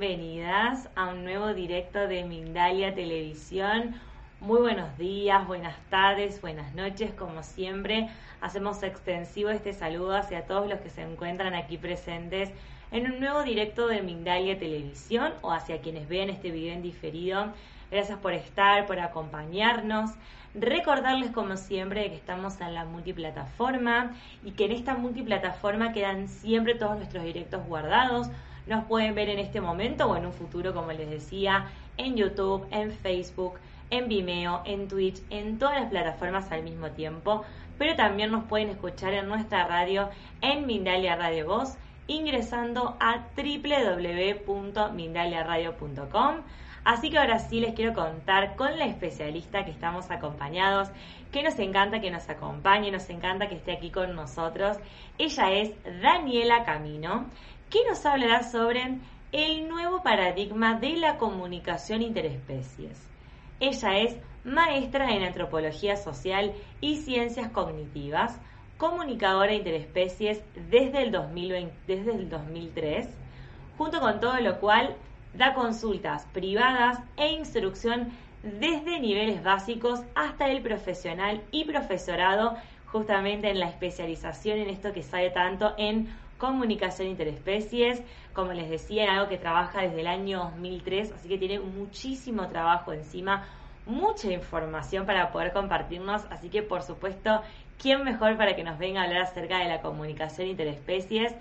bienvenidas a un nuevo directo de Mindalia Televisión. Muy buenos días, buenas tardes, buenas noches, como siempre. Hacemos extensivo este saludo hacia todos los que se encuentran aquí presentes en un nuevo directo de Mindalia Televisión o hacia quienes vean este video en diferido. Gracias por estar, por acompañarnos. Recordarles como siempre que estamos en la multiplataforma y que en esta multiplataforma quedan siempre todos nuestros directos guardados. Nos pueden ver en este momento o en un futuro, como les decía, en YouTube, en Facebook, en Vimeo, en Twitch, en todas las plataformas al mismo tiempo. Pero también nos pueden escuchar en nuestra radio en Mindalia Radio Voz ingresando a www.mindaliaradio.com. Así que ahora sí les quiero contar con la especialista que estamos acompañados, que nos encanta que nos acompañe, nos encanta que esté aquí con nosotros. Ella es Daniela Camino, que nos hablará sobre el nuevo paradigma de la comunicación interespecies. Ella es maestra en antropología social y ciencias cognitivas, comunicadora interespecies desde el, 2020, desde el 2003, junto con todo lo cual Da consultas privadas e instrucción desde niveles básicos hasta el profesional y profesorado, justamente en la especialización en esto que sabe tanto en comunicación interespecies, como les decía, algo que trabaja desde el año 2003, así que tiene muchísimo trabajo encima, mucha información para poder compartirnos, así que por supuesto, ¿quién mejor para que nos venga a hablar acerca de la comunicación interespecies?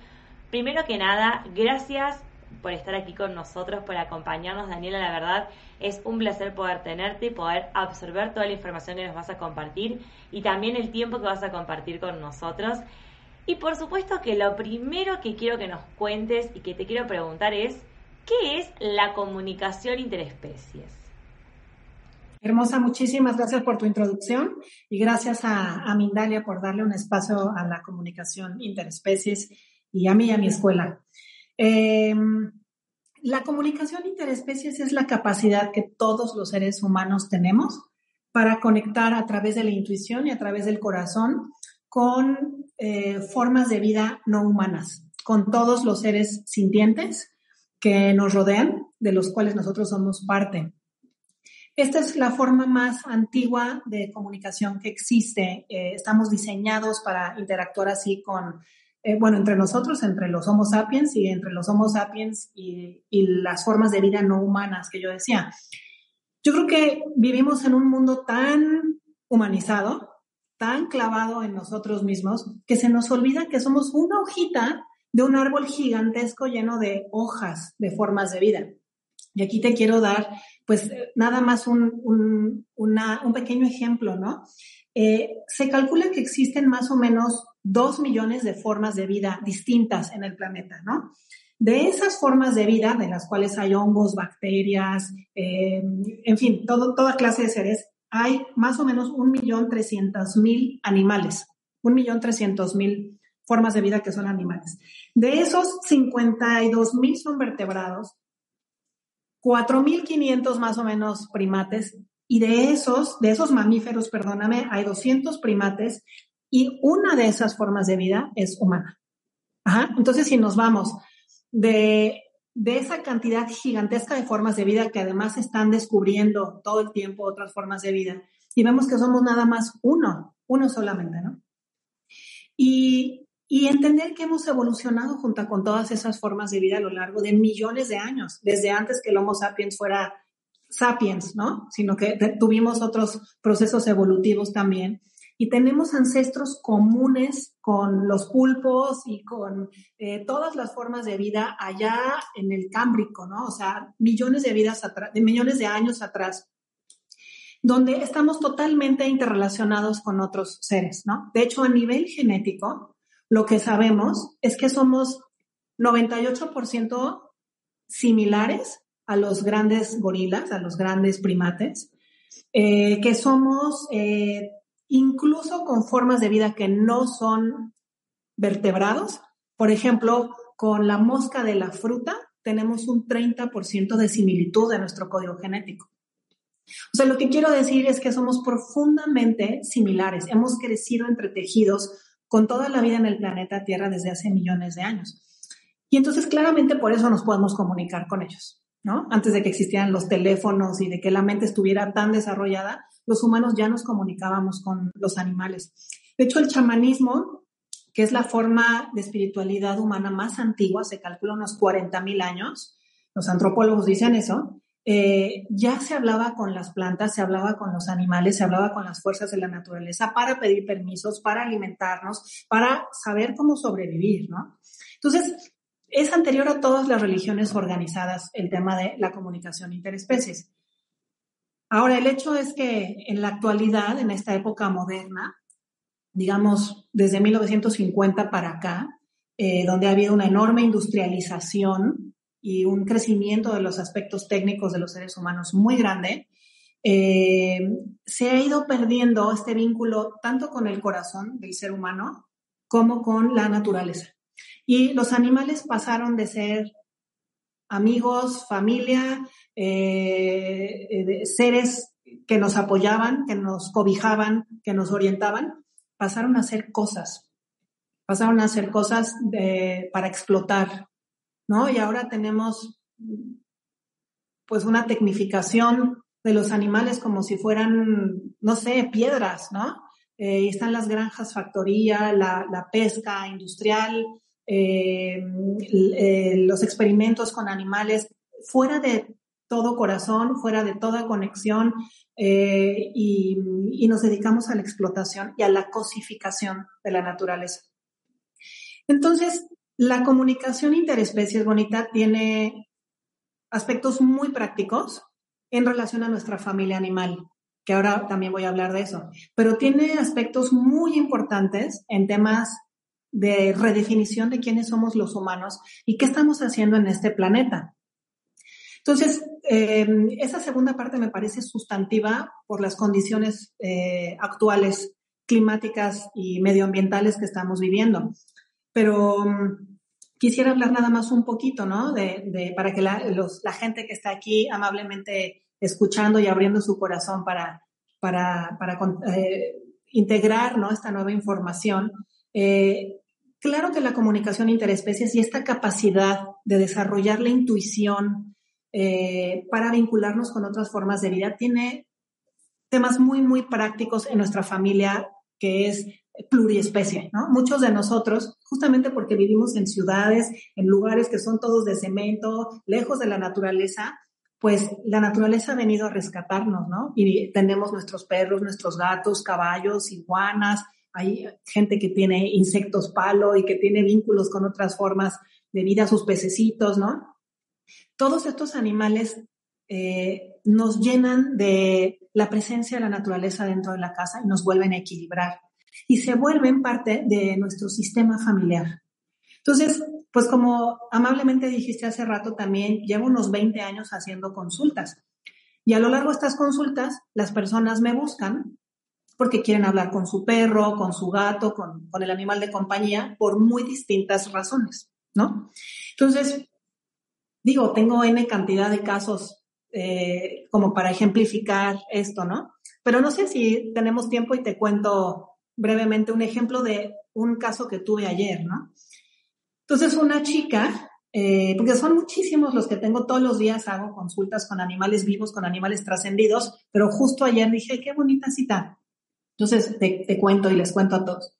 Primero que nada, gracias por estar aquí con nosotros, por acompañarnos, Daniela. La verdad es un placer poder tenerte y poder absorber toda la información que nos vas a compartir y también el tiempo que vas a compartir con nosotros. Y por supuesto que lo primero que quiero que nos cuentes y que te quiero preguntar es, ¿qué es la comunicación interespecies? Hermosa, muchísimas gracias por tu introducción y gracias a, Mindalia por darle un espacio a la comunicación interespecies y a mí y a mi escuela. Eh, la comunicación interespecies es la capacidad que todos los seres humanos tenemos para conectar a través de la intuición y a través del corazón con eh, formas de vida no humanas, con todos los seres sintientes que nos rodean, de los cuales nosotros somos parte. Esta es la forma más antigua de comunicación que existe. Eh, estamos diseñados para interactuar así con eh, bueno, entre nosotros, entre los Homo sapiens y entre los Homo sapiens y, las formas de vida no humanas que yo decía. Yo creo que vivimos en un mundo tan humanizado, tan clavado en nosotros mismos, que se nos olvida que somos una hojita de un árbol gigantesco lleno de hojas de formas de vida. Y aquí te quiero dar, pues, nada más un, un, un pequeño ejemplo, ¿no? Eh, se calcula que existen más o menos dos millones de formas de vida distintas en el planeta, ¿no? De esas formas de vida, de las cuales hay hongos, bacterias, eh, en fin, todo, toda clase de seres, hay más o menos un millón trescientos mil animales, un millón trescientos mil formas de vida que son animales. De esos 52 mil son vertebrados, 4.500 más o menos primates, y de esos, de esos mamíferos, perdóname, hay 200 primates y una de esas formas de vida es humana. Ajá. Entonces, si nos vamos de, de esa cantidad gigantesca de formas de vida que además están descubriendo todo el tiempo otras formas de vida, y vemos que somos nada más uno, uno solamente, ¿no? Y, y entender que hemos evolucionado junto con todas esas formas de vida a lo largo de millones de años, desde antes que el Homo sapiens fuera sapiens, ¿no? Sino que tuvimos otros procesos evolutivos también y tenemos ancestros comunes con los pulpos y con eh, todas las formas de vida allá en el Cámbrico, ¿no? O sea, millones de vidas atrás, de millones de años atrás, donde estamos totalmente interrelacionados con otros seres, ¿no? De hecho, a nivel genético, lo que sabemos es que somos 98% similares a los grandes gorilas, a los grandes primates, eh, que somos eh, incluso con formas de vida que no son vertebrados. Por ejemplo, con la mosca de la fruta tenemos un 30% de similitud en nuestro código genético. O sea, lo que quiero decir es que somos profundamente similares. Hemos crecido entre tejidos con toda la vida en el planeta Tierra desde hace millones de años. Y entonces claramente por eso nos podemos comunicar con ellos, ¿no? Antes de que existieran los teléfonos y de que la mente estuviera tan desarrollada, los humanos ya nos comunicábamos con los animales. De hecho, el chamanismo, que es la forma de espiritualidad humana más antigua, se calcula unos 40.000 años, los antropólogos dicen eso, eh, ya se hablaba con las plantas, se hablaba con los animales, se hablaba con las fuerzas de la naturaleza para pedir permisos, para alimentarnos, para saber cómo sobrevivir, ¿no? Entonces, es anterior a todas las religiones organizadas el tema de la comunicación interespecies. Ahora, el hecho es que en la actualidad, en esta época moderna, digamos desde 1950 para acá, eh, donde ha habido una enorme industrialización y un crecimiento de los aspectos técnicos de los seres humanos muy grande, eh, se ha ido perdiendo este vínculo tanto con el corazón del ser humano como con la naturaleza. Y los animales pasaron de ser amigos, familia, eh, eh, seres que nos apoyaban, que nos cobijaban, que nos orientaban, pasaron a ser cosas, pasaron a ser cosas para explotar, ¿no? Y ahora tenemos pues una tecnificación de los animales como si fueran, no sé, piedras, ¿no? Eh, están las granjas factoría, la pesca industrial, eh, eh, los experimentos con animales fuera de todo corazón, fuera de toda conexión eh, y, y, nos dedicamos a la explotación y a la cosificación de la naturaleza. Entonces, la comunicación interespecies bonita tiene aspectos muy prácticos en relación a nuestra familia animal, que ahora también voy a hablar de eso, pero tiene aspectos muy importantes en temas de redefinición de quiénes somos los humanos y qué estamos haciendo en este planeta. Entonces, em, esa segunda parte me parece sustantiva por las condiciones eh, actuales climáticas y medioambientales que estamos viviendo. Pero mm, quisiera hablar nada más un poquito, ¿no? De, para que la, la, gente que está aquí amablemente escuchando y abriendo su corazón para, para, para eh, integrar, ¿no? Esta nueva información. Eh, Claro que la comunicación interespecies y esta capacidad de desarrollar la intuición eh, para vincularnos con otras formas de vida tiene temas muy, muy prácticos en nuestra familia que es pluriespecie. Muchos de nosotros, justamente porque vivimos en ciudades, en lugares que son todos de cemento, lejos de la naturaleza, pues la naturaleza ha venido a rescatarnos, ¿no? Y tenemos nuestros perros, nuestros gatos, caballos, iguanas, hay gente que tiene insectos palo y que tiene vínculos con otras formas de vida, sus pececitos, ¿no? Todos estos animales eh, nos llenan de la presencia de la naturaleza dentro de la casa y nos vuelven a equilibrar y se vuelven parte de nuestro sistema familiar. Entonces, pues como amablemente dijiste hace rato, también llevo unos 20 años haciendo consultas. Y a lo largo de estas consultas, las personas me buscan porque quieren hablar con su perro, con su gato, con, el animal de compañía, por muy distintas razones, ¿no? Entonces, digo, tengo N cantidad de casos eh, como para ejemplificar esto, ¿no? Pero no sé si tenemos tiempo y te cuento brevemente un ejemplo de un caso que tuve ayer, ¿no? Entonces, una chica, eh, porque son muchísimos los que tengo todos los días, hago consultas con animales vivos, con animales trascendidos, pero justo ayer dije, qué bonita cita. Entonces, te, cuento y les cuento a todos.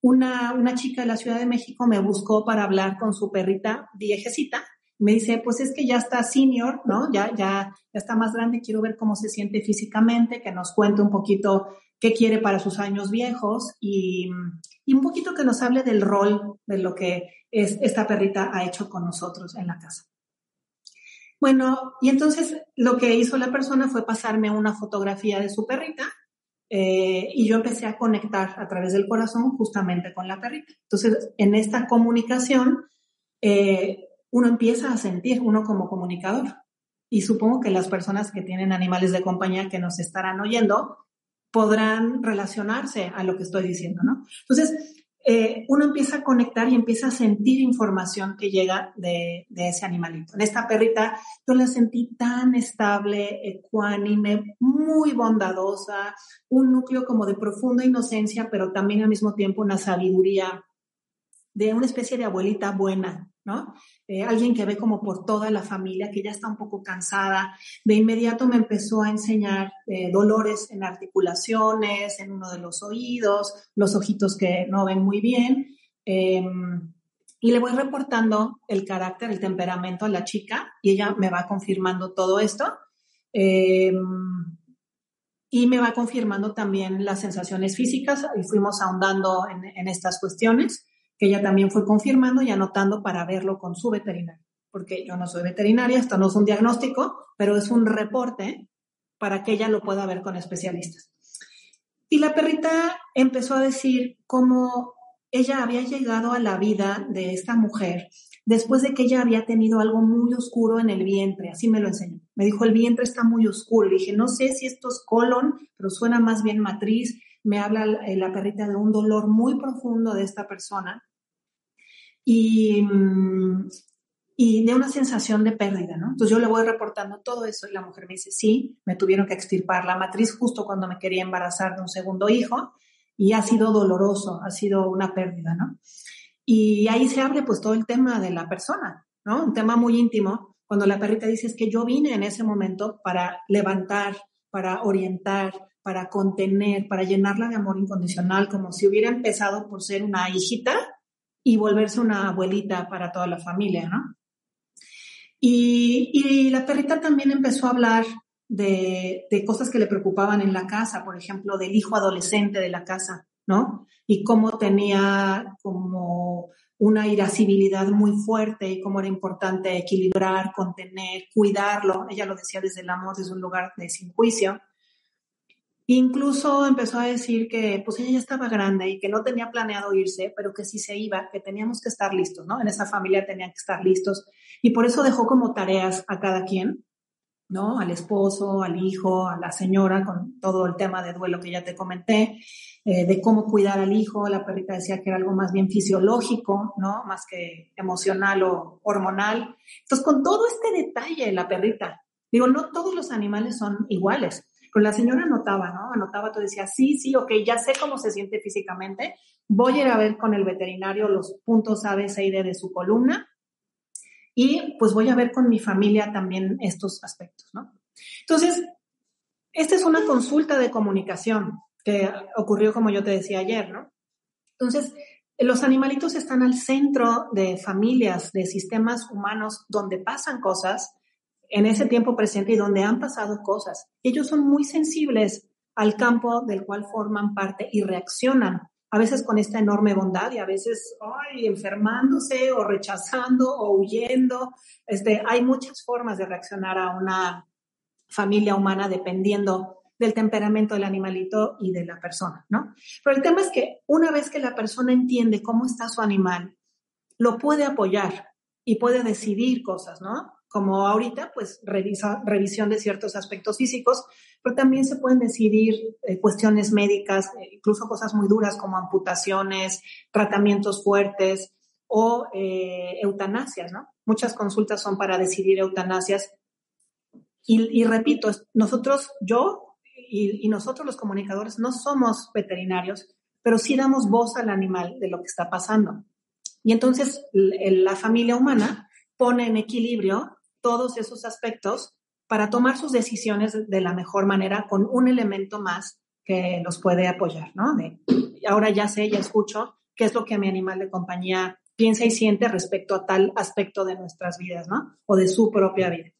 Una, una chica de la Ciudad de México me buscó para hablar con su perrita viejecita. Me dice, pues es que ya está senior, ¿no? Ya, ya, ya está más grande, quiero ver cómo se siente físicamente, que nos cuente un poquito qué quiere para sus años viejos y, y, un poquito que nos hable del rol de lo que es, esta perrita ha hecho con nosotros en la casa. Bueno, y entonces lo que hizo la persona fue pasarme una fotografía de su perrita eh, y yo empecé a conectar a través del corazón justamente con la perrita. Entonces, en esta comunicación, eh, uno empieza a sentir, uno como comunicador. Y supongo que las personas que tienen animales de compañía que nos estarán oyendo podrán relacionarse a lo que estoy diciendo, ¿no? Entonces, eh, uno empieza a conectar y empieza a sentir información que llega de, de, ese animalito. En esta perrita yo la sentí tan estable, ecuánime, muy bondadosa, un núcleo como de profunda inocencia, pero también al mismo tiempo una sabiduría de una especie de abuelita buena, ¿no? Eh, alguien que ve como por toda la familia, que ya está un poco cansada. De inmediato me empezó a enseñar eh, dolores en articulaciones, en uno de los oídos, los ojitos que no ven muy bien. Em, y le voy reportando el carácter, el temperamento a la chica y ella me va confirmando todo esto. Em, y me va confirmando también las sensaciones físicas y fuimos ahondando en, en estas cuestiones que ella también fue confirmando y anotando para verlo con su veterinario, porque yo no soy veterinaria, esto no es un diagnóstico, pero es un reporte para que ella lo pueda ver con especialistas. Y la perrita empezó a decir cómo ella había llegado a la vida de esta mujer después de que ella había tenido algo muy oscuro en el vientre, así me lo enseñó. Me dijo, el vientre está muy oscuro. Le dije, no sé si esto es colon, pero suena más bien matriz. Me habla la perrita de un dolor muy profundo de esta persona y, mm, y de una sensación de pérdida, ¿no? Entonces yo le voy reportando todo eso y la mujer me dice, sí, me tuvieron que extirpar la matriz justo cuando me quería embarazar de un segundo hijo y ha sido doloroso, ha sido una pérdida, ¿no? Y ahí se abre pues todo el tema de la persona, ¿no? Un tema muy íntimo, cuando la perrita dice es que yo vine en ese momento para levantar, para orientar, para contener, para llenarla de amor incondicional, como si hubiera empezado por ser una hijita y volverse una abuelita para toda la familia, ¿no? Y, la perrita también empezó a hablar de, de, cosas que le preocupaban en la casa, por ejemplo, del hijo adolescente de la casa, ¿no? Y cómo tenía como una irascibilidad muy fuerte y cómo era importante equilibrar, contener, cuidarlo. Ella lo decía desde el amor, desde un lugar de sin juicio. Incluso empezó a decir que pues ella ya estaba grande y que no tenía planeado irse, pero que si se iba, que teníamos que estar listos, ¿no? En esa familia tenían que estar listos. Y por eso dejó como tareas a cada quien, ¿no? Al esposo, al hijo, a la señora, con todo el tema de duelo que ya te comenté, eh, de cómo cuidar al hijo. La perrita decía que era algo más bien fisiológico, ¿no? Más que emocional o hormonal. Entonces, con todo este detalle, la perrita, digo, no todos los animales son iguales pero la señora anotaba, ¿no? Anotaba, tú decía, sí, sí, ok, ya sé cómo se siente físicamente, voy a ir a ver con el veterinario los puntos A, B, C y D de su columna y pues voy a ver con mi familia también estos aspectos, ¿no? Entonces, esta es una consulta de comunicación que ocurrió como yo te decía ayer, ¿no? Entonces, los animalitos están al centro de familias, de sistemas humanos donde pasan cosas en ese tiempo presente y donde han pasado cosas. Ellos son muy sensibles al campo del cual forman parte y reaccionan, a veces con esta enorme bondad y a veces ay, enfermándose o rechazando o huyendo. Este, hay muchas formas de reaccionar a una familia humana dependiendo del temperamento del animalito y de la persona, ¿no? Pero el tema es que una vez que la persona entiende cómo está su animal, lo puede apoyar y puede decidir cosas, ¿no? Como ahorita, pues revisa, revisión de ciertos aspectos físicos, pero también se pueden decidir eh, cuestiones médicas, eh, incluso cosas muy duras como amputaciones, tratamientos fuertes o eh, eutanasias, ¿no? Muchas consultas son para decidir eutanasias. Y, repito, nosotros, yo y, nosotros los comunicadores no somos veterinarios, pero sí damos voz al animal de lo que está pasando. Y entonces la familia humana pone en equilibrio todos esos aspectos para tomar sus decisiones de la mejor manera con un elemento más que los puede apoyar, ¿no? ahora ya sé, ya escucho qué es lo que mi animal de compañía piensa y siente respecto a tal aspecto de nuestras vidas, ¿no? O de su propia vida.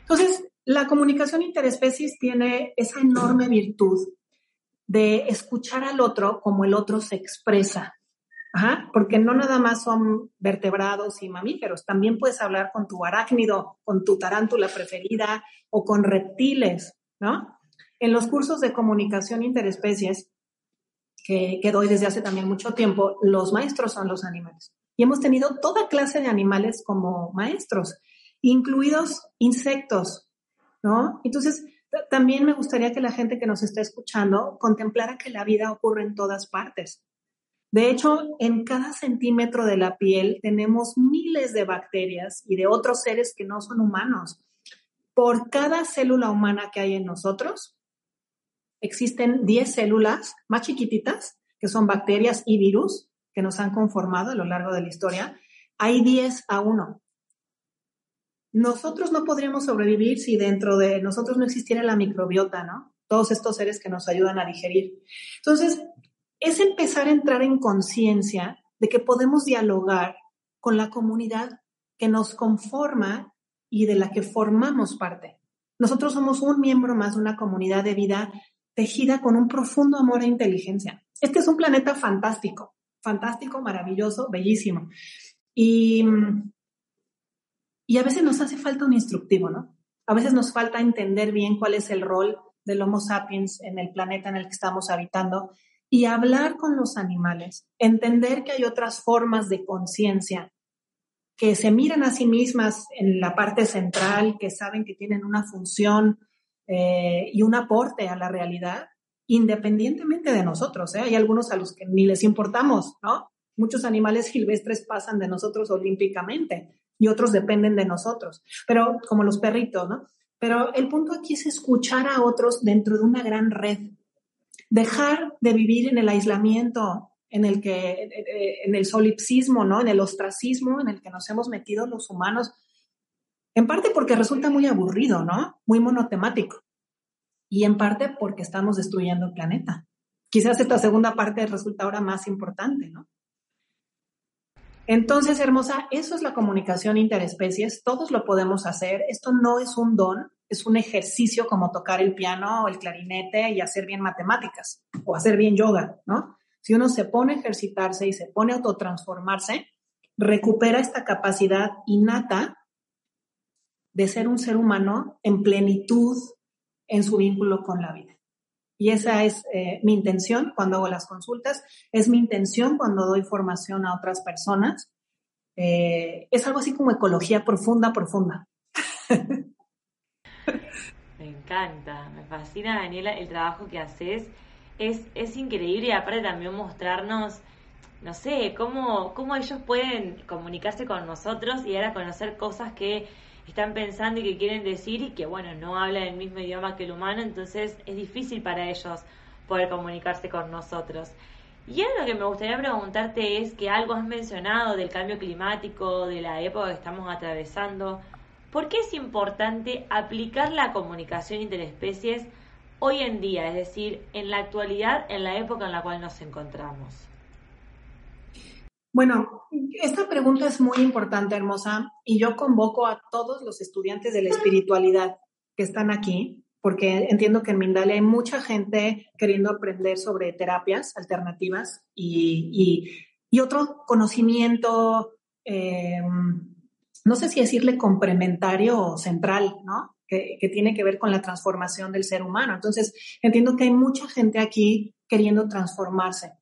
Entonces, la comunicación interespecies tiene esa enorme virtud de escuchar al otro como el otro se expresa. Ajá, porque no nada más son vertebrados y mamíferos, también puedes hablar con tu arácnido, con tu tarántula preferida o con reptiles, ¿no? En los cursos de comunicación interespecies que, que doy desde hace también mucho tiempo, los maestros son los animales. Y hemos tenido toda clase de animales como maestros, incluidos insectos, ¿no? Entonces, también me gustaría que la gente que nos está escuchando contemplara que la vida ocurre en todas partes. De hecho, en cada centímetro de la piel tenemos miles de bacterias y de otros seres que no son humanos. Por cada célula humana que hay en nosotros, existen 10 células más chiquititas, que son bacterias y virus, que nos han conformado a lo largo de la historia. Hay 10 a 1. Nosotros no podríamos sobrevivir si dentro de nosotros no existiera la microbiota, ¿no? Todos estos seres que nos ayudan a digerir. Entonces, es empezar a entrar en conciencia de que podemos dialogar con la comunidad que nos conforma y de la que formamos parte. Nosotros somos un miembro más de una comunidad de vida tejida con un profundo amor e inteligencia. Este es un planeta fantástico, fantástico, maravilloso, bellísimo. Y, y a veces nos hace falta un instructivo, ¿no? A veces nos falta entender bien cuál es el rol del Homo sapiens en el planeta en el que estamos habitando y hablar con los animales, entender que hay otras formas de conciencia que se miran a sí mismas en la parte central, que saben que tienen una función eh, y un aporte a la realidad, independientemente de nosotros. ¿eh? Hay algunos a los que ni les importamos, ¿no? Muchos animales silvestres pasan de nosotros olímpicamente y otros dependen de nosotros, pero como los perritos, ¿no? Pero el punto aquí es escuchar a otros dentro de una gran red, dejar de vivir en el aislamiento, en el que, en el solipsismo, ¿no? En el ostracismo en el que nos hemos metido los humanos, en parte porque resulta muy aburrido, ¿no? Muy monotemático. Y en parte porque estamos destruyendo el planeta. Quizás esta segunda parte resulta ahora más importante, ¿no? Entonces, hermosa, eso es la comunicación interespecies, todos lo podemos hacer, esto no es un don, es un ejercicio como tocar el piano o el clarinete y hacer bien matemáticas o hacer bien yoga, ¿no? Si uno se pone a ejercitarse y se pone a autotransformarse, recupera esta capacidad innata de ser un ser humano en plenitud en su vínculo con la vida. Y esa es eh, mi intención cuando hago las consultas, es mi intención cuando doy formación a otras personas. Eh, es algo así como ecología profunda, profunda. Me encanta, me fascina Daniela el trabajo que haces. Es, es increíble y aparte también mostrarnos, no sé, cómo, cómo ellos pueden comunicarse con nosotros y ahora conocer cosas que están pensando y que quieren decir y que, bueno, no hablan el mismo idioma que el humano, entonces es difícil para ellos poder comunicarse con nosotros. Y algo que me gustaría preguntarte es que algo has mencionado del cambio climático, de la época que estamos atravesando. ¿Por qué es importante aplicar la comunicación interespecies hoy en día, es decir, en la actualidad, en la época en la cual nos encontramos? Bueno, esta pregunta es muy importante, hermosa, y yo convoco a todos los estudiantes de la espiritualidad que están aquí, porque entiendo que en Mindalia hay mucha gente queriendo aprender sobre terapias alternativas y, otro conocimiento, em, no sé si decirle complementario o central, ¿no? Que, tiene que ver con la transformación del ser humano. Entonces, entiendo que hay mucha gente aquí queriendo transformarse.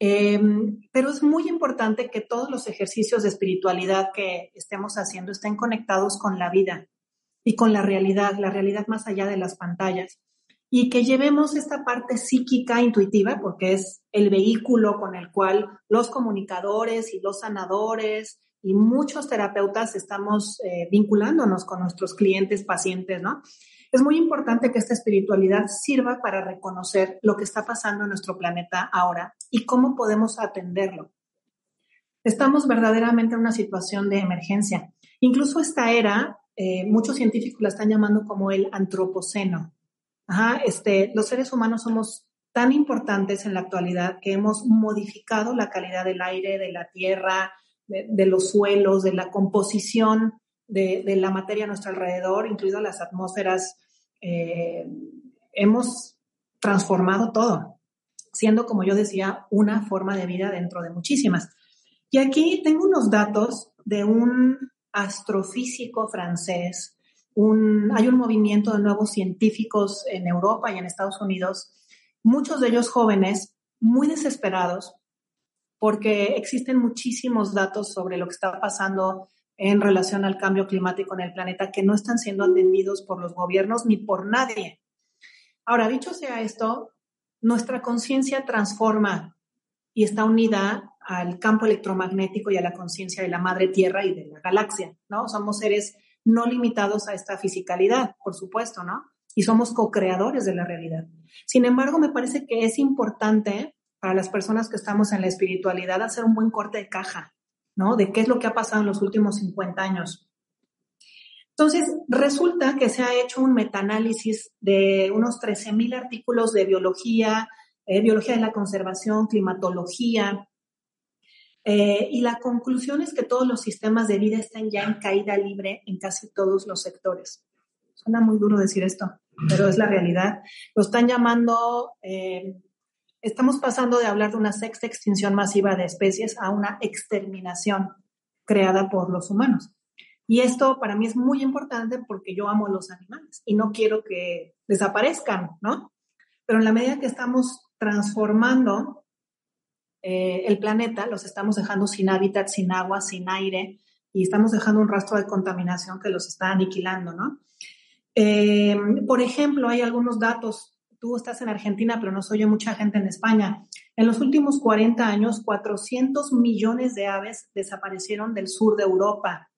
Em, pero es muy importante que todos los ejercicios de espiritualidad que estemos haciendo estén conectados con la vida y con la realidad, la realidad más allá de las pantallas. Y que llevemos esta parte psíquica intuitiva, porque es el vehículo con el cual los comunicadores y los sanadores y muchos terapeutas estamos eh, vinculándonos con nuestros clientes, pacientes, ¿no? Es muy importante que esta espiritualidad sirva para reconocer lo que está pasando en nuestro planeta ahora y cómo podemos atenderlo. Estamos verdaderamente en una situación de emergencia. Incluso esta era, eh, muchos científicos la están llamando como el antropoceno. este, los seres humanos somos tan importantes en la actualidad que hemos modificado la calidad del aire, de la tierra, de los suelos, de la composición de, la materia a nuestro alrededor, incluidas las atmósferas. Eh, hemos transformado todo, siendo, como yo decía, una forma de vida dentro de muchísimas. Y aquí tengo unos datos de un astrofísico francés. hay un movimiento de nuevos científicos en Europa y en Estados Unidos, muchos de ellos jóvenes, muy desesperados, porque existen muchísimos datos sobre lo que está pasando en relación al cambio climático en el planeta que no están siendo atendidos por los gobiernos ni por nadie. Ahora, dicho sea esto, nuestra conciencia transforma y está unida al campo electromagnético y a la conciencia de la madre tierra y de la galaxia, ¿no? Somos seres no limitados a esta fisicalidad, por supuesto, ¿no? Y somos co-creadores de la realidad. Sin embargo, me parece que es importante para las personas que estamos en la espiritualidad hacer un buen corte de caja, ¿no? De qué es lo que ha pasado en los últimos 50 años. Entonces, resulta que se ha hecho un metaanálisis de unos 13.000 artículos de biología, eh, biología de la conservación, climatología, eh, y la conclusión es que todos los sistemas de vida están ya en caída libre en casi todos los sectores. Suena muy duro decir esto, pero es la realidad. Lo están llamando, eh, estamos pasando de hablar de una sexta extinción masiva de especies a una exterminación creada por los humanos. Y esto para mí es muy importante porque yo amo los animales y no quiero que desaparezcan, ¿no? Pero en la medida que estamos transformando eh, el planeta, los estamos dejando sin hábitat, sin agua, sin aire y estamos dejando un rastro de contaminación que los está aniquilando, ¿no? Eh, por ejemplo, hay algunos datos. Tú estás en Argentina, pero no soy mucha gente en España. En los últimos 40 años, 400 millones de aves desaparecieron del sur de Europa.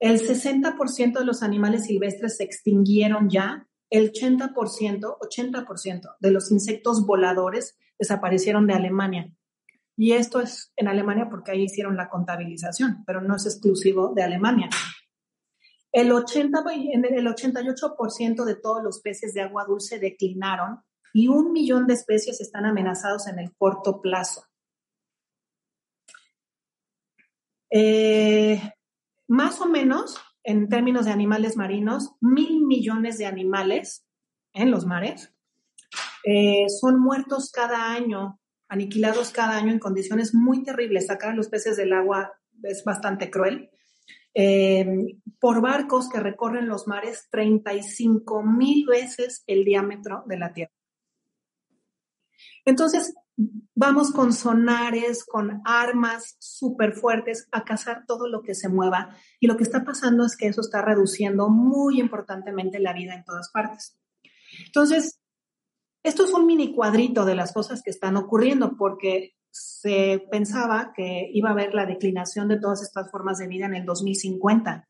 El 60% de los animales silvestres se extinguieron ya. El 80%, 80% de los insectos voladores desaparecieron de Alemania. Y esto es en Alemania porque ahí hicieron la contabilización, pero no es exclusivo de Alemania. El, 80, el 88% de todos los peces de agua dulce declinaron y un millón de especies están amenazados en el corto plazo. Eh, más o menos, en términos de animales marinos, mil millones de animales en los mares eh, son muertos cada año aniquilados cada año en condiciones muy terribles. Sacar a los peces del agua es bastante cruel. Eh, por barcos que recorren los mares 35 mil veces el diámetro de la Tierra. Entonces, vamos con sonares, con armas súper fuertes a cazar todo lo que se mueva. Y lo que está pasando es que eso está reduciendo muy importantemente la vida en todas partes. Entonces, esto es un mini cuadrito de las cosas que están ocurriendo porque se pensaba que iba a haber la declinación de todas estas formas de vida en el 2050,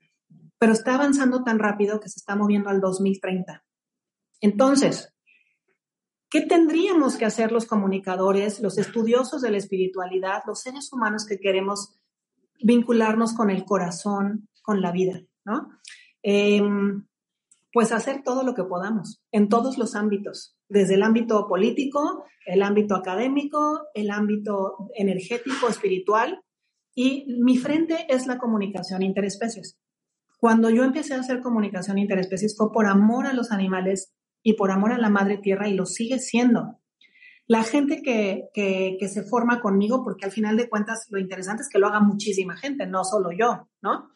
pero está avanzando tan rápido que se está moviendo al 2030. Entonces, ¿qué tendríamos que hacer los comunicadores, los estudiosos de la espiritualidad, los seres humanos que queremos vincularnos con el corazón, con la vida? ¿no? Em, pues hacer todo lo que podamos en todos los ámbitos, desde el ámbito político, el ámbito académico, el ámbito energético, espiritual. Y mi frente es la comunicación interespecies. Cuando yo empecé a hacer comunicación interespecies fue por amor a los animales y por amor a la madre tierra y lo sigue siendo. La gente que, que, se forma conmigo, porque al final de cuentas lo interesante es que lo haga muchísima gente, no solo yo, ¿no?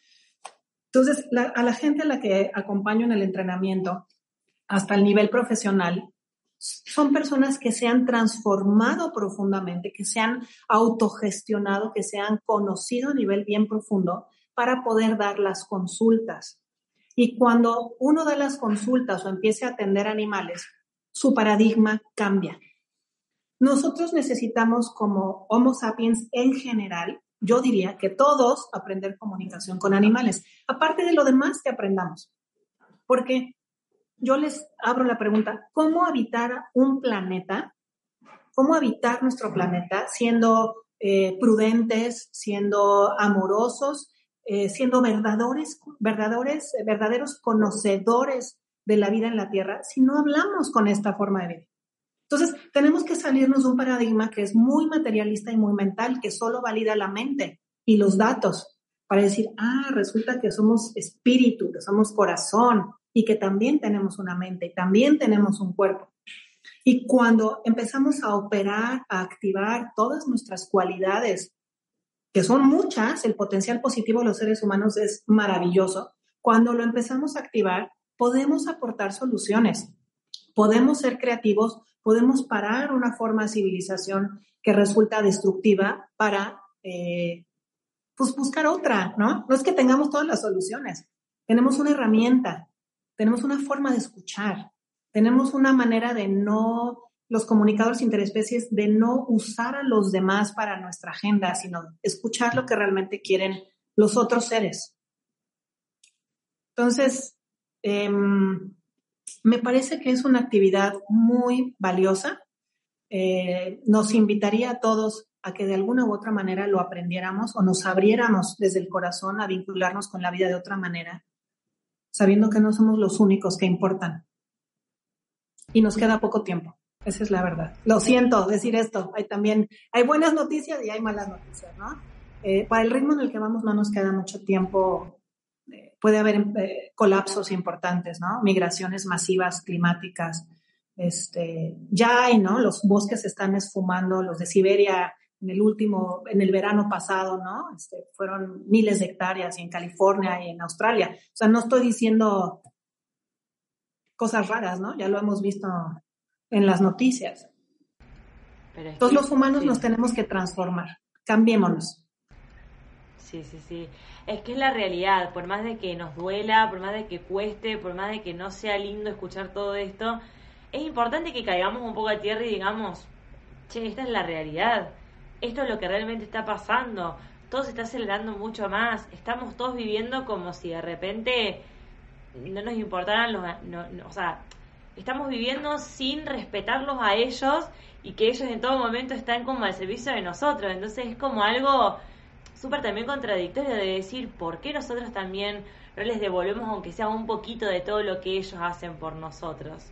Entonces, a la gente a la que acompaño en el entrenamiento, hasta el nivel profesional, son personas que se han transformado profundamente, que se han autogestionado, que se han conocido a nivel bien profundo para poder dar las consultas. Y cuando uno da las consultas o empiece a atender animales, su paradigma cambia. Nosotros necesitamos como Homo sapiens en general yo diría que todos aprender comunicación con animales, aparte de lo demás que aprendamos. Porque yo les abro la pregunta, ¿cómo habitar un planeta? ¿Cómo habitar nuestro planeta siendo eh, prudentes, siendo amorosos, eh, siendo verdaderos, verdaderos, verdaderos conocedores de la vida en la Tierra si no hablamos con esta forma de vida? Entonces, tenemos que salirnos de un paradigma que es muy materialista y muy mental, que solo valida la mente y los datos para decir, ah, resulta que somos espíritu, que somos corazón y que también tenemos una mente y también tenemos un cuerpo. Y cuando empezamos a operar, a activar todas nuestras cualidades, que son muchas, el potencial positivo de los seres humanos es maravilloso. Cuando lo empezamos a activar, podemos aportar soluciones, podemos ser creativos, podemos parar una forma de civilización que resulta destructiva para eh, pues buscar otra, ¿no? No es que tengamos todas las soluciones, tenemos una herramienta, tenemos una forma de escuchar, tenemos una manera de no, los comunicadores interespecies, de no usar a los demás para nuestra agenda, sino escuchar lo que realmente quieren los otros seres. Entonces, em, me parece que es una actividad muy valiosa. Eh, nos invitaría a todos a que de alguna u otra manera lo aprendiéramos o nos abriéramos desde el corazón a vincularnos con la vida de otra manera, sabiendo que no somos los únicos que importan. Y nos queda poco tiempo. Esa es la verdad. Lo siento decir esto. Hay también, hay buenas noticias y hay malas noticias, ¿no? Eh, para el ritmo en el que vamos no nos queda mucho tiempo puede haber eh, colapsos importantes, ¿no? Migraciones masivas climáticas. Este, ya hay, ¿no? Los bosques se están esfumando, los de Siberia en el último, en el verano pasado, ¿no? Este, fueron miles de hectáreas y en California y en Australia. O sea, no estoy diciendo cosas raras, ¿no? Ya lo hemos visto en las noticias. Todos los humanos nos tenemos que transformar. Cambiémonos. Sí, sí, sí. Es que es la realidad, por más de que nos duela, por más de que cueste, por más de que no sea lindo escuchar todo esto, es importante que caigamos un poco a tierra y digamos, che, esta es la realidad, esto es lo que realmente está pasando, todo se está acelerando mucho más, estamos todos viviendo como si de repente no nos importaran los... o sea, estamos viviendo sin respetarlos a ellos y que ellos en todo momento están como al servicio de nosotros, entonces es como algo súper también contradictorio de decir por qué nosotros también no les devolvemos aunque sea un poquito de todo lo que ellos hacen por nosotros.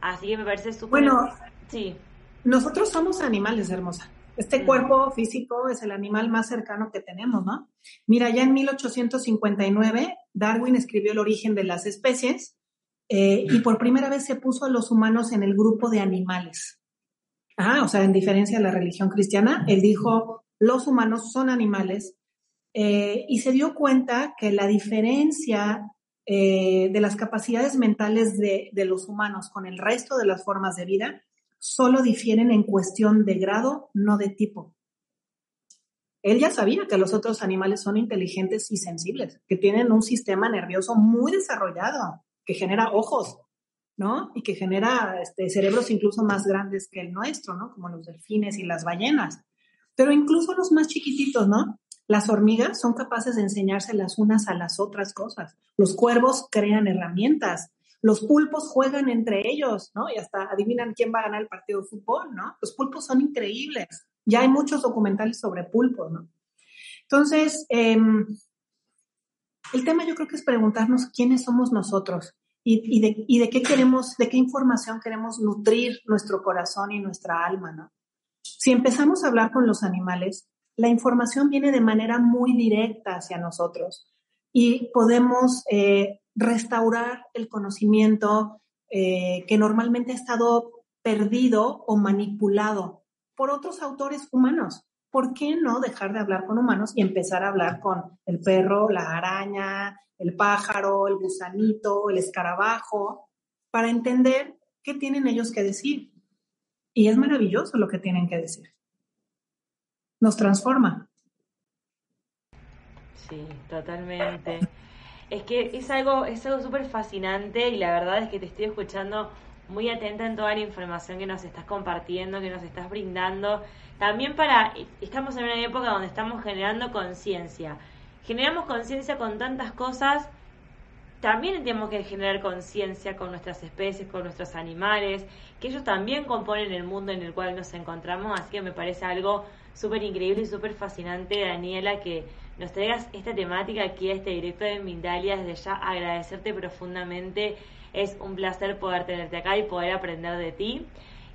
Así que me parece súper... Bueno, sí. Nosotros somos animales, hermosa. Este mm. cuerpo físico es el animal más cercano que tenemos, ¿no? Mira, ya en 1859 Darwin escribió el origen de las especies eh, y por primera vez se puso a los humanos en el grupo de animales. Ah, o sea, en diferencia a la religión cristiana, él dijo, los humanos son animales eh, y se dio cuenta que la diferencia eh, de las capacidades mentales de, los humanos con el resto de las formas de vida solo difieren en cuestión de grado, no de tipo. Él ya sabía que los otros animales son inteligentes y sensibles, que tienen un sistema nervioso muy desarrollado, que genera ojos, ¿no? Y que genera este, cerebros incluso más grandes que el nuestro, ¿no? Como los delfines y las ballenas. Pero incluso los más chiquititos, ¿no? Las hormigas son capaces de enseñarse las unas a las otras cosas. Los cuervos crean herramientas. Los pulpos juegan entre ellos, ¿no? Y hasta adivinan quién va a ganar el partido de fútbol, ¿no? Los pulpos son increíbles. Ya hay muchos documentales sobre pulpos, ¿no? Entonces, em, el tema yo creo que es preguntarnos quiénes somos nosotros y, de, y de qué queremos, de qué información queremos nutrir nuestro corazón y nuestra alma, ¿no? Si empezamos a hablar con los animales, la información viene de manera muy directa hacia nosotros y podemos eh, restaurar el conocimiento eh, que normalmente ha estado perdido o manipulado por otros autores humanos. ¿Por qué no dejar de hablar con humanos y empezar a hablar con el perro, la araña, el pájaro, el gusanito, el escarabajo, para entender qué tienen ellos que decir? Y es maravilloso lo que tienen que decir. Nos transforma. Sí, totalmente. Es que es algo es algo súper fascinante y la verdad es que te estoy escuchando muy atenta en toda la información que nos estás compartiendo, que nos estás brindando. También para, estamos en una época donde estamos generando conciencia. Generamos conciencia con tantas cosas también tenemos que generar conciencia con nuestras especies, con nuestros animales, que ellos también componen el mundo en el cual nos encontramos, así que me parece algo súper increíble y súper fascinante, Daniela, que nos traigas esta temática aquí a este directo de Mindalia, desde ya agradecerte profundamente, es un placer poder tenerte acá y poder aprender de ti.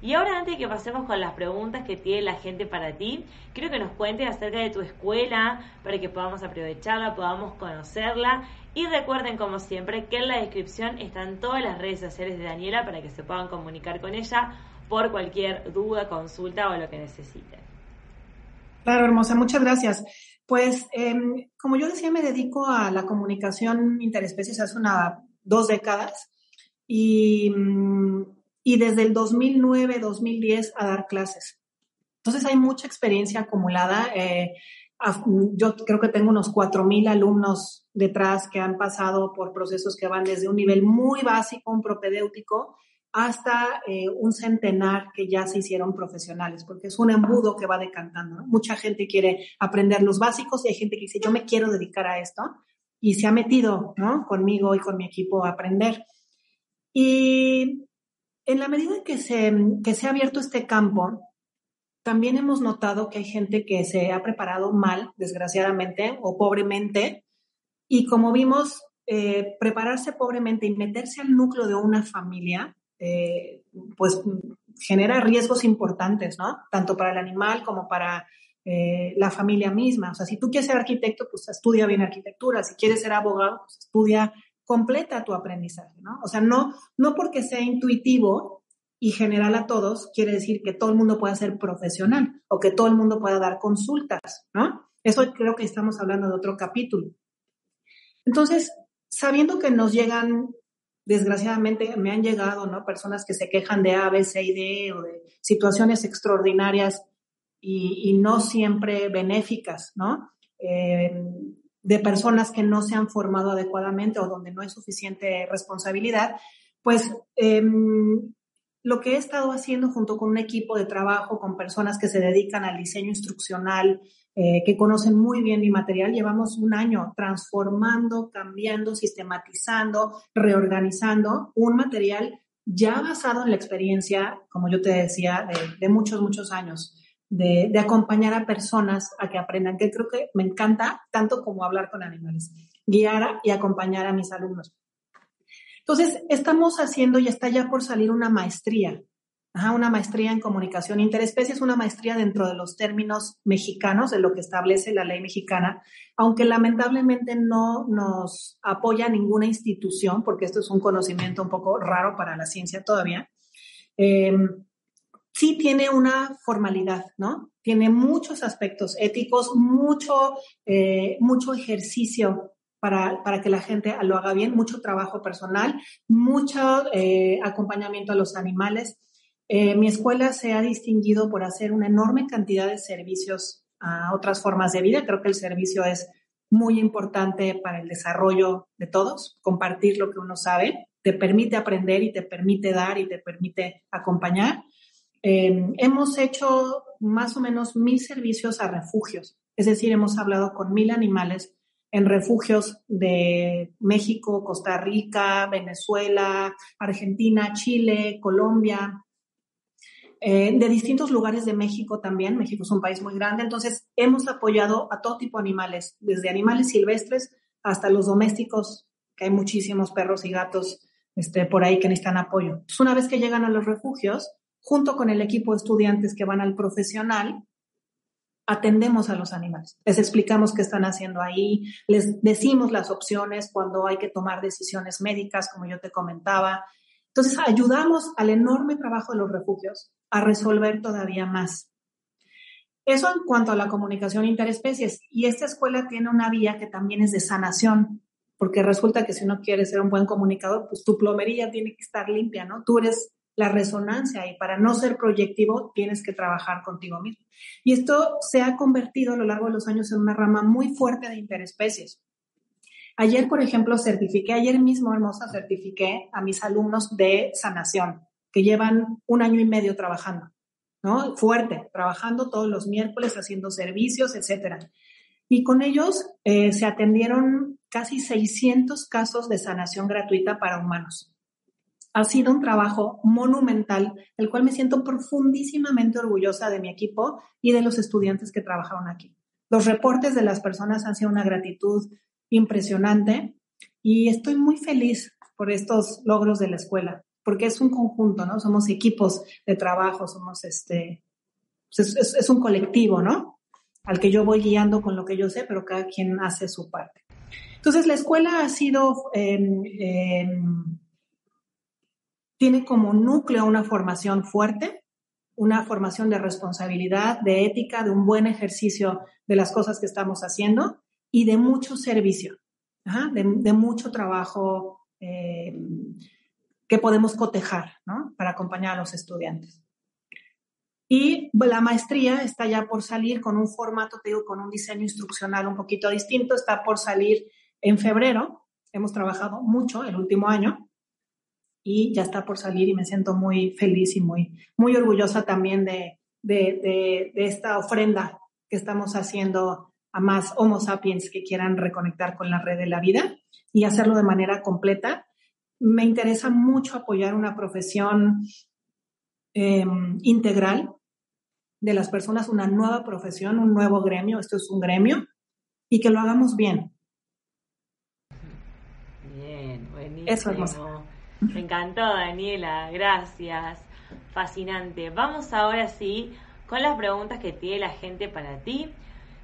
Y ahora antes de que pasemos con las preguntas que tiene la gente para ti, quiero que nos cuentes acerca de tu escuela para que podamos aprovecharla, podamos conocerla. Y recuerden como siempre que en la descripción están todas las redes sociales de Daniela para que se puedan comunicar con ella por cualquier duda, consulta o lo que necesiten. Claro, hermosa, muchas gracias. Pues, em, como yo decía, me dedico a la comunicación interespecies hace una, dos décadas y, mm, y desde el 2009, 2010 a dar clases. Entonces hay mucha experiencia acumulada. Eh, yo creo que tengo unos 4.000 alumnos detrás que han pasado por procesos que van desde un nivel muy básico, un propedéutico, hasta eh, un centenar que ya se hicieron profesionales, porque es un embudo que va decantando. Mucha gente quiere aprender los básicos y hay gente que dice, yo me quiero dedicar a esto y se ha metido ¿no? conmigo y con mi equipo a aprender. Y en la medida que se, que se ha abierto este campo, también hemos notado que hay gente que se ha preparado mal, desgraciadamente, o pobremente, y como vimos, eh, prepararse pobremente y meterse al núcleo de una familia eh, pues genera riesgos importantes, ¿no? Tanto para el animal como para eh, la familia misma. O sea, si tú quieres ser arquitecto, pues estudia bien arquitectura. Si quieres ser abogado, pues estudia, completa tu aprendizaje, ¿no? O sea, no, no porque sea intuitivo y general a todos, quiere decir que todo el mundo pueda ser profesional o que todo el mundo pueda dar consultas, ¿no? Eso creo que estamos hablando de otro capítulo. Entonces, sabiendo que nos llegan desgraciadamente me han llegado, ¿no? Personas que se quejan de A, B, C y D o de situaciones extraordinarias y, no siempre benéficas, ¿no? Eh, de personas que no se han formado adecuadamente o donde no hay suficiente responsabilidad, pues em, lo que he estado haciendo junto con un equipo de trabajo, con personas que se dedican al diseño instruccional, eh, que conocen muy bien mi material. Llevamos un año transformando, cambiando, sistematizando, reorganizando un material ya basado en la experiencia, como yo te decía, de, muchos, muchos años, de, acompañar a personas a que aprendan, que creo que me encanta tanto como hablar con animales, guiar y acompañar a mis alumnos. Entonces, estamos haciendo y está ya por salir una maestría una maestría en comunicación interespecie es una maestría dentro de los términos mexicanos, de lo que establece la ley mexicana, aunque lamentablemente no nos apoya ninguna institución, porque esto es un conocimiento un poco raro para la ciencia todavía. Em, sí tiene una formalidad, ¿no? Tiene muchos aspectos éticos, mucho, eh, mucho ejercicio para, para, que la gente lo haga bien, mucho trabajo personal, mucho eh, acompañamiento a los animales. Eh, mi escuela se ha distinguido por hacer una enorme cantidad de servicios a otras formas de vida. Creo que el servicio es muy importante para el desarrollo de todos. Compartir lo que uno sabe te permite aprender y te permite dar y te permite acompañar. Eh, hemos hecho más o menos mil servicios a refugios, es decir, hemos hablado con mil animales en refugios de México, Costa Rica, Venezuela, Argentina, Chile, Colombia, eh, de distintos lugares de México también. México es un país muy grande, entonces hemos apoyado a todo tipo de animales, desde animales silvestres hasta los domésticos, que hay muchísimos perros y gatos este, por ahí que necesitan apoyo. Una vez que llegan a los refugios, junto con el equipo de estudiantes que van al profesional, atendemos a los animales. Les explicamos qué están haciendo ahí, les decimos las opciones cuando hay que tomar decisiones médicas, como yo te comentaba. Entonces, ayudamos al enorme trabajo de los refugios a resolver todavía más. Eso en cuanto a la comunicación interespecies. Y esta escuela tiene una vía que también es de sanación, porque resulta que si uno quiere ser un buen comunicador, pues tu plomería tiene que estar limpia, ¿no? Tú eres la resonancia y para no ser proyectivo tienes que trabajar contigo mismo. Y esto se ha convertido a lo largo de los años en una rama muy fuerte de interespecies. Ayer, por ejemplo, certifiqué, ayer mismo, hermosa, certifiqué a mis alumnos de sanación que llevan un año y medio trabajando, ¿no? Fuerte, trabajando todos los miércoles, haciendo servicios, etcétera. Y con ellos eh, se atendieron casi 600 casos de sanación gratuita para humanos. Ha sido un trabajo monumental, el cual me siento profundísimamente orgullosa de mi equipo y de los estudiantes que trabajaron aquí. Los reportes de las personas han sido una gratitud impresionante y estoy muy feliz por estos logros de la escuela porque es un conjunto, ¿no? Somos equipos de trabajo, somos este, pues es, un colectivo, ¿no? Al que yo voy guiando con lo que yo sé, pero cada quien hace su parte. Entonces, la escuela ha sido em, em, tiene como núcleo una formación fuerte, una formación de responsabilidad, de ética, de un buen ejercicio de las cosas que estamos haciendo y de mucho servicio, de, mucho trabajo eh, que podemos cotejar para acompañar a los estudiantes. Y la maestría está ya por salir con un formato, te digo, con un diseño instruccional un poquito distinto, está por salir en febrero. Hemos trabajado mucho el último año y ya está por salir y me siento muy feliz y muy, muy orgullosa también de, de, de, esta ofrenda que estamos haciendo a más Homo sapiens que quieran reconectar con la red de la vida y hacerlo de manera completa. Me interesa mucho apoyar una profesión em, integral de las personas, una nueva profesión, un nuevo gremio, esto es un gremio, y que lo hagamos bien. Bien, buenísimo. Eso es me encantó, Daniela, gracias. Fascinante. Vamos ahora sí con las preguntas que tiene la gente para ti.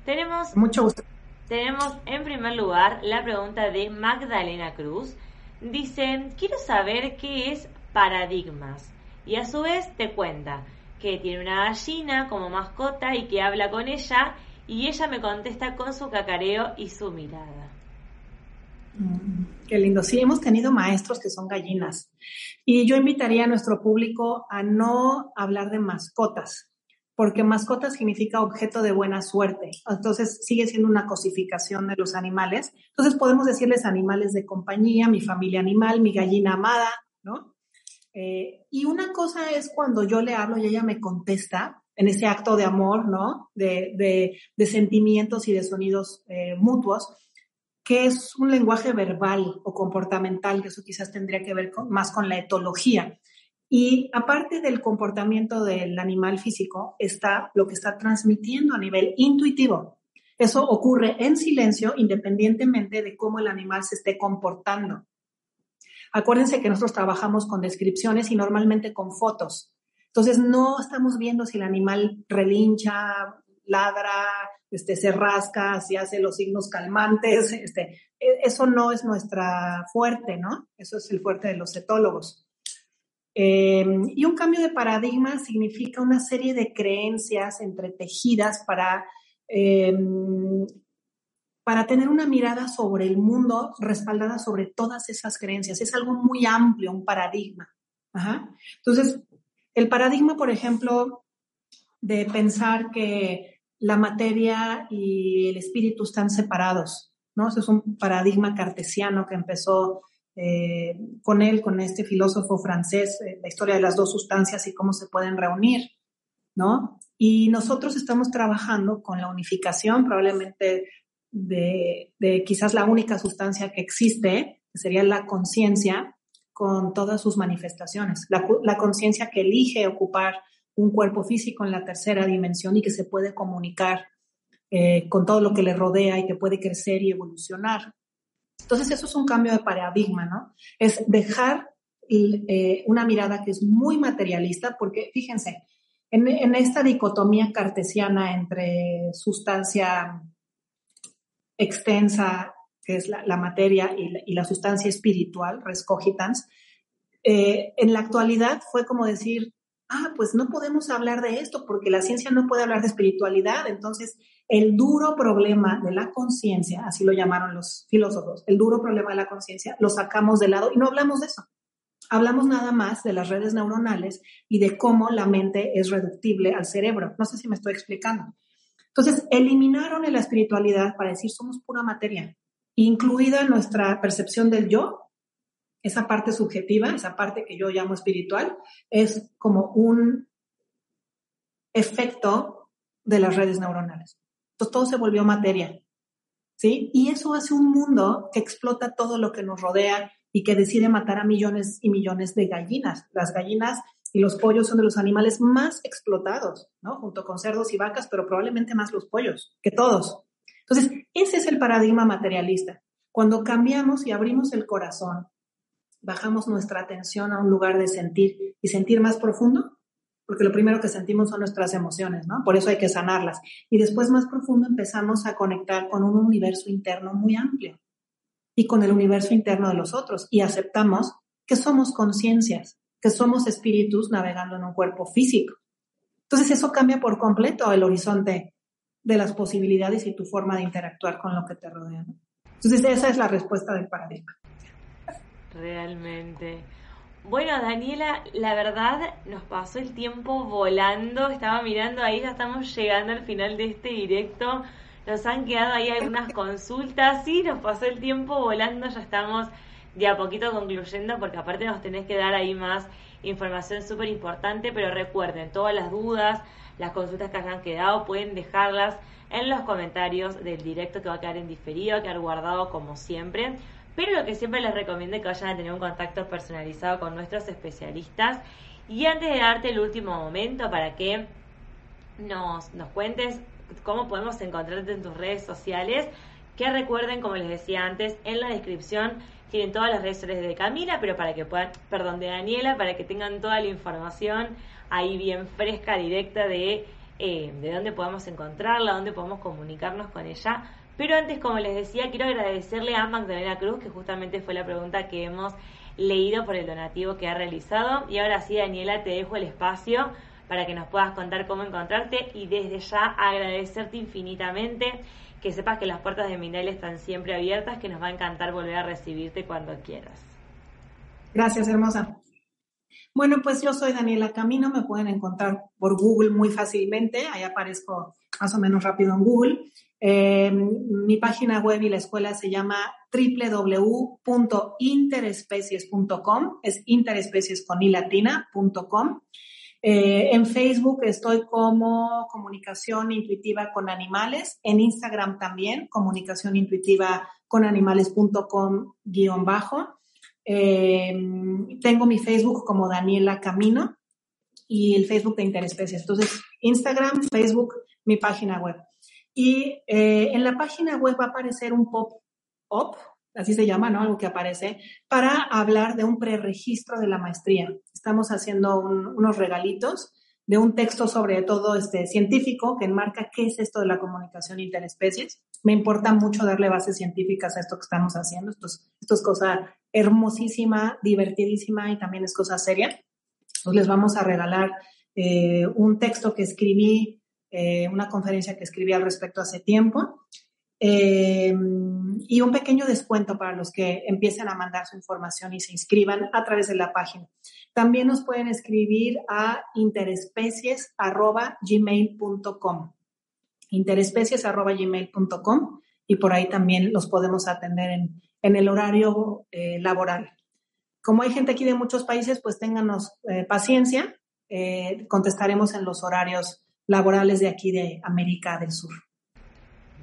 Tenemos. Mucho gusto. Tenemos en primer lugar la pregunta de Magdalena Cruz. Dice: Quiero saber qué es paradigmas. Y a su vez te cuenta que tiene una gallina como mascota y que habla con ella. Y ella me contesta con su cacareo y su mirada. Qué lindo. Sí, hemos tenido maestros que son gallinas. Y yo invitaría a nuestro público a no hablar de mascotas, porque mascota significa objeto de buena suerte. Entonces sigue siendo una cosificación de los animales. Entonces podemos decirles animales de compañía, mi familia animal, mi gallina amada, ¿no? Eh, y una cosa es cuando yo le hablo y ella me contesta en ese acto de amor, ¿no? De, de, sentimientos y de sonidos eh, mutuos que es un lenguaje verbal o comportamental, que eso quizás tendría que ver más con la etología. Y aparte del comportamiento del animal físico, está lo que está transmitiendo a nivel intuitivo. Eso ocurre en silencio independientemente de cómo el animal se esté comportando. Acuérdense que nosotros trabajamos con descripciones y normalmente con fotos. Entonces no estamos viendo si el animal relincha, ladra, este, se rasca, si hace los signos calmantes, este, e, eso no es nuestra fuerte, ¿no? Eso es el fuerte de los etólogos. Em, y un cambio de paradigma significa una serie de creencias entretejidas para, em, para tener una mirada sobre el mundo respaldada sobre todas esas creencias. Es algo muy amplio, un paradigma. Entonces, el paradigma, por ejemplo, de pensar que la materia y el espíritu están separados, ¿no? Ese es un paradigma cartesiano que empezó eh, con él, con este filósofo francés, eh, la historia de las dos sustancias y cómo se pueden reunir, ¿no? Y nosotros estamos trabajando con la unificación probablemente de, quizás la única sustancia que existe, que sería la conciencia, con todas sus manifestaciones. la conciencia que elige ocupar un cuerpo físico en la tercera dimensión y que se puede comunicar eh, con todo lo que le rodea y que puede crecer y evolucionar. Entonces eso es un cambio de paradigma, ¿no? Es dejar eh, una mirada que es muy materialista, porque fíjense, en, esta dicotomía cartesiana entre sustancia extensa, que es la, materia, y la, sustancia espiritual, res cogitans, eh, en la actualidad fue como decir, ah, pues no podemos hablar de esto porque la ciencia no puede hablar de espiritualidad. Entonces, el duro problema de la conciencia, así lo llamaron los filósofos, el duro problema de la conciencia, lo sacamos de lado y no hablamos de eso. Hablamos nada más de las redes neuronales y de cómo la mente es reductible al cerebro. No sé si me estoy explicando. Entonces, eliminaron la espiritualidad para decir somos pura materia, incluida nuestra percepción del yo esa parte subjetiva, esa parte que yo llamo espiritual, es como un efecto de las redes neuronales. Entonces todo se volvió materia. ¿Sí? Y eso hace un mundo que explota todo lo que nos rodea y que decide matar a millones y millones de gallinas. Las gallinas y los pollos son de los animales más explotados, ¿no? Junto con cerdos y vacas, pero probablemente más los pollos que todos. Entonces, ese es el paradigma materialista. Cuando cambiamos y abrimos el corazón bajamos nuestra atención a un lugar de sentir y sentir más profundo, porque lo primero que sentimos son nuestras emociones, ¿no? Por eso hay que sanarlas. Y después más profundo empezamos a conectar con un universo interno muy amplio y con el universo interno de los otros y aceptamos que somos conciencias, que somos espíritus navegando en un cuerpo físico. Entonces eso cambia por completo el horizonte de las posibilidades y tu forma de interactuar con lo que te rodea. Entonces esa es la respuesta del paradigma. Realmente. Bueno, Daniela, la verdad nos pasó el tiempo volando. Estaba mirando ahí, ya estamos llegando al final de este directo. Nos han quedado ahí algunas consultas. Sí, nos pasó el tiempo volando. Ya estamos de a poquito concluyendo porque aparte nos tenés que dar ahí más información súper importante. Pero recuerden, todas las dudas, las consultas que hayan quedado, pueden dejarlas en los comentarios del directo que va a quedar en diferido, va a quedar guardado como siempre. Pero lo que siempre les recomiendo es que vayan a tener un contacto personalizado con nuestros especialistas. Y antes de darte el último momento para que nos, nos cuentes cómo podemos encontrarte en tus redes sociales, que recuerden, como les decía antes, en la descripción tienen todas las redes sociales de Camila, pero para que puedan, perdón, de Daniela, para que tengan toda la información ahí bien fresca, directa de, eh, de dónde podemos encontrarla, dónde podemos comunicarnos con ella pero antes, como les decía, quiero agradecerle a Magdalena Cruz, que justamente fue la pregunta que hemos leído por el donativo que ha realizado. Y ahora sí, Daniela, te dejo el espacio para que nos puedas contar cómo encontrarte y desde ya agradecerte infinitamente que sepas que las puertas de Mindalia están siempre abiertas, que nos va a encantar volver a recibirte cuando quieras. Gracias, hermosa. Bueno, pues yo soy Daniela Camino, me pueden encontrar por Google muy fácilmente, ahí aparezco más o menos rápido en Google. Eh, mi página web y la escuela se llama www.interespecies.com, es interespecies con Eh, en Facebook estoy como comunicación intuitiva con animales, en Instagram también, comunicación intuitiva con animales.com guion bajo. Eh, tengo mi Facebook como Daniela Camino y el Facebook de Interespecies. Entonces, Instagram, Facebook, mi página web. Y eh, en la página web va a aparecer un pop-up, así se llama, ¿no? Algo que aparece, para hablar de un preregistro de la maestría. Estamos haciendo unos regalitos de un texto sobre todo este científico que enmarca qué es esto de la comunicación interespecies. Me importa mucho darle bases científicas a esto que estamos haciendo. Esto es, esto es cosa hermosísima, divertidísima y también es cosa seria. Entonces les vamos a regalar eh, un texto que escribí eh, una conferencia que escribí al respecto hace tiempo. Eh, y un pequeño descuento para los que empiecen a mandar su información y se inscriban a través de la página. También nos pueden escribir a interespecies.gmail.com interespecies.gmail.com y por ahí también los podemos atender en, en el horario eh, laboral. Como hay gente aquí de muchos países, pues ténganos paciencia, contestaremos en los horarios laborales de aquí de América del Sur.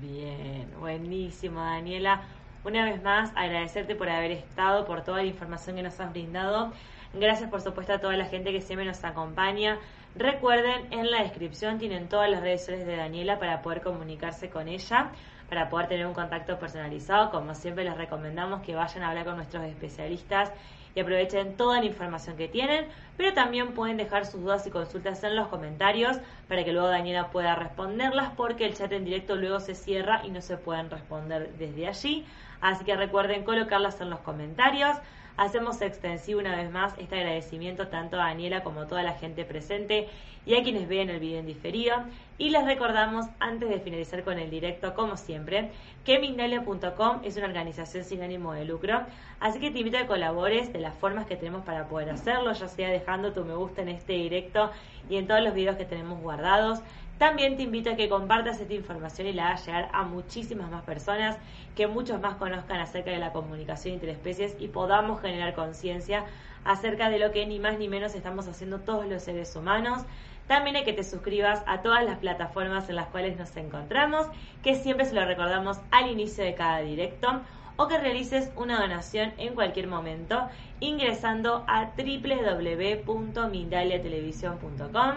Bien, buenísimo, Daniela. Una vez más, agradecerte por haber estado, por toda la información que nos has brindado. Gracias, por supuesto, a toda la gente que siempre nos acompaña. Recuerden, en la descripción tienen todas las redes sociales de Daniela para poder comunicarse con ella, para poder tener un contacto personalizado. Como siempre, les recomendamos que vayan a hablar con nuestros especialistas y aprovechen toda la información que tienen, pero también pueden dejar sus dudas y consultas en los comentarios para que luego Daniela pueda responderlas porque el chat en directo luego se cierra y no se pueden responder desde allí. Así que recuerden colocarlas en los comentarios. Hacemos extensivo una vez más este agradecimiento tanto a Daniela como a toda la gente presente y a quienes ven el video en diferido. Y les recordamos, antes de finalizar con el directo, como siempre, que Mindalia.com es una organización sin ánimo de lucro, así que te invito a que colabores de las formas que tenemos para poder hacerlo, ya sea dejando tu me gusta en este directo y en todos los videos que tenemos guardados, también te invito a que compartas esta información y la hagas llegar a muchísimas más personas, que muchos más conozcan acerca de la comunicación entre especies y podamos generar conciencia acerca de lo que ni más ni menos estamos haciendo todos los seres humanos. También hay que te suscribas a todas las plataformas en las cuales nos encontramos, que siempre se lo recordamos al inicio de cada directo o que realices una donación en cualquier momento ingresando a www.mindaliatelevisión.com.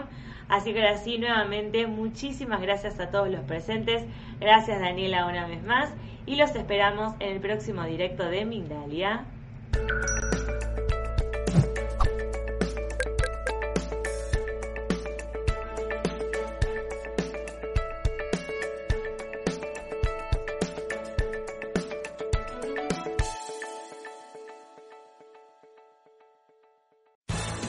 Así que ahora sí, nuevamente, muchísimas gracias a todos los presentes. Gracias Daniela una vez más y los esperamos en el próximo directo de Mindalia.